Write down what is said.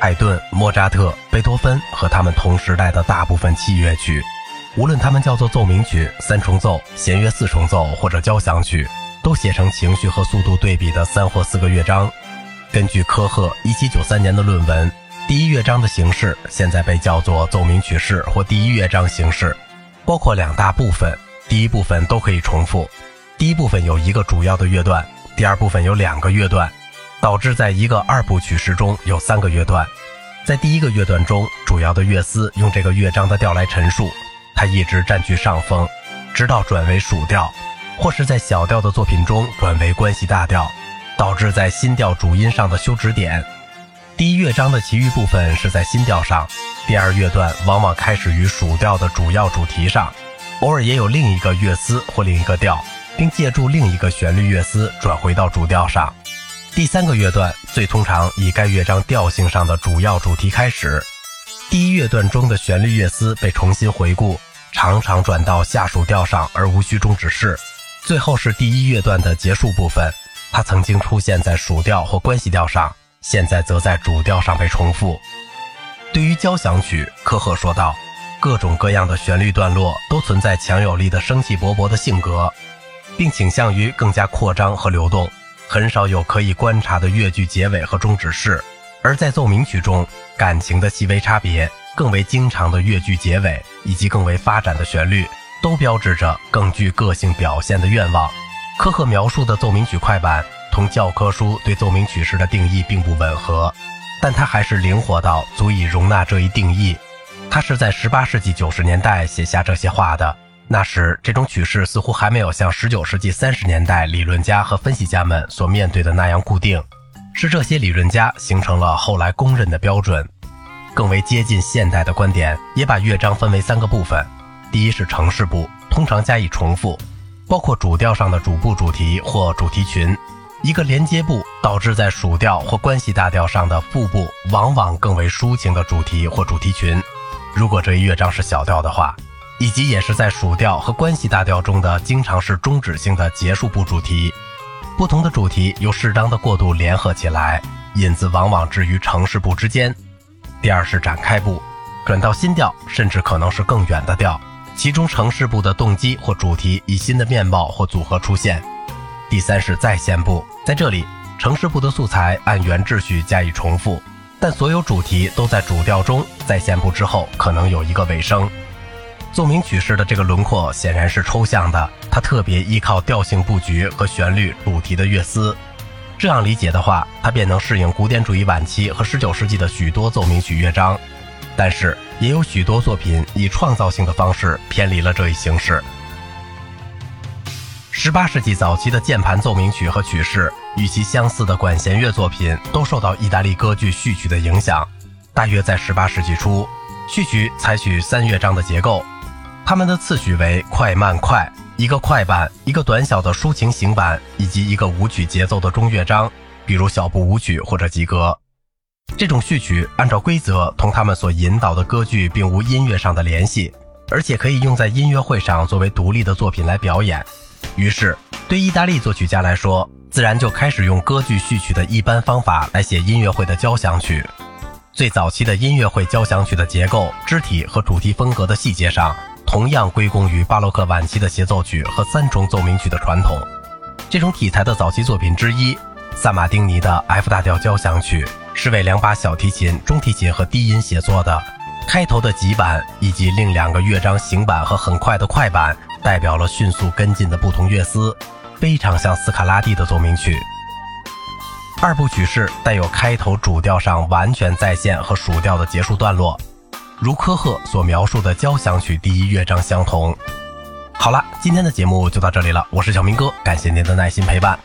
海顿、莫扎特、贝多芬和他们同时代的大部分器乐曲，无论他们叫做奏鸣曲、三重奏、弦乐四重奏或者交响曲，都写成情绪和速度对比的三或四个乐章。根据科赫1793年的论文，第一乐章的形式现在被叫做奏鸣曲式或第一乐章形式，包括两大部分。第一部分都可以重复，第一部分有一个主要的乐段，第二部分有两个乐段。导致在一个二部曲式中有三个乐段，在第一个乐段中，主要的乐思用这个乐章的调来陈述，它一直占据上风，直到转为属调，或是在小调的作品中转为关系大调，导致在新调主音上的休止点。第一乐章的其余部分是在新调上，第二乐段往往开始于属调的主要主题上，偶尔也有另一个乐思或另一个调，并借助另一个旋律乐思转回到主调上。第三个乐段最通常以该乐章调性上的主要主题开始，第一乐段中的旋律乐思被重新回顾，常常转到下属调上而无需终止式。最后是第一乐段的结束部分，它曾经出现在属调或关系调上，现在则在主调上被重复。对于交响曲，科赫说道：“各种各样的旋律段落都存在强有力的生气勃勃的性格，并倾向于更加扩张和流动。”很少有可以观察的乐句结尾和终止式，而在奏鸣曲中，感情的细微差别、更为经常的乐句结尾以及更为发展的旋律，都标志着更具个性表现的愿望。科赫描述的奏鸣曲快板同教科书对奏鸣曲式的定义并不吻合，但他还是灵活到足以容纳这一定义。他是在18世纪90年代写下这些话的。那时，这种曲式似乎还没有像19世纪30年代理论家和分析家们所面对的那样固定，是这些理论家形成了后来公认的标准。更为接近现代的观点也把乐章分为三个部分：第一是城市部，通常加以重复，包括主调上的主部主题或主题群；一个连接部，导致在属调或关系大调上的副部往往更为抒情的主题或主题群。如果这一乐章是小调的话。以及也是在属调和关系大调中的，经常是终止性的结束部主题。不同的主题由适当的过渡联合起来，引子往往置于城市部之间。第二是展开部，转到新调，甚至可能是更远的调，其中城市部的动机或主题以新的面貌或组合出现。第三是再现部，在这里，城市部的素材按原秩序加以重复，但所有主题都在主调中，再现部之后可能有一个尾声。奏鸣曲式的这个轮廓显然是抽象的，它特别依靠调性布局和旋律主题的乐思。这样理解的话，它便能适应古典主义晚期和19世纪的许多奏鸣曲乐章。但是，也有许多作品以创造性的方式偏离了这一形式。18世纪早期的键盘奏鸣曲和曲式与其相似的管弦乐作品都受到意大利歌剧序曲的影响。大约在18世纪初，序曲采取三乐章的结构。它们的次序为快慢快，一个快板，一个短小的抒情行板，以及一个舞曲节奏的中乐章，比如小步舞曲或者吉格。这种序曲按照规则同他们所引导的歌剧并无音乐上的联系，而且可以用在音乐会上作为独立的作品来表演。于是，对意大利作曲家来说，自然就开始用歌剧序曲的一般方法来写音乐会的交响曲。最早期的音乐会交响曲的结构、肢体和主题风格的细节上。同样归功于巴洛克晚期的协奏曲和三重奏鸣曲的传统。这种体裁的早期作品之一，萨马丁尼的 F 大调交响曲，是为两把小提琴、中提琴和低音写作的。开头的急板以及另两个乐章行板和很快的快板，代表了迅速跟进的不同乐思，非常像斯卡拉蒂的奏鸣曲。二部曲式带有开头主调上完全再现和属调的结束段落。如科赫所描述的交响曲第一乐章相同。好了，今天的节目就到这里了，我是小明哥，感谢您的耐心陪伴。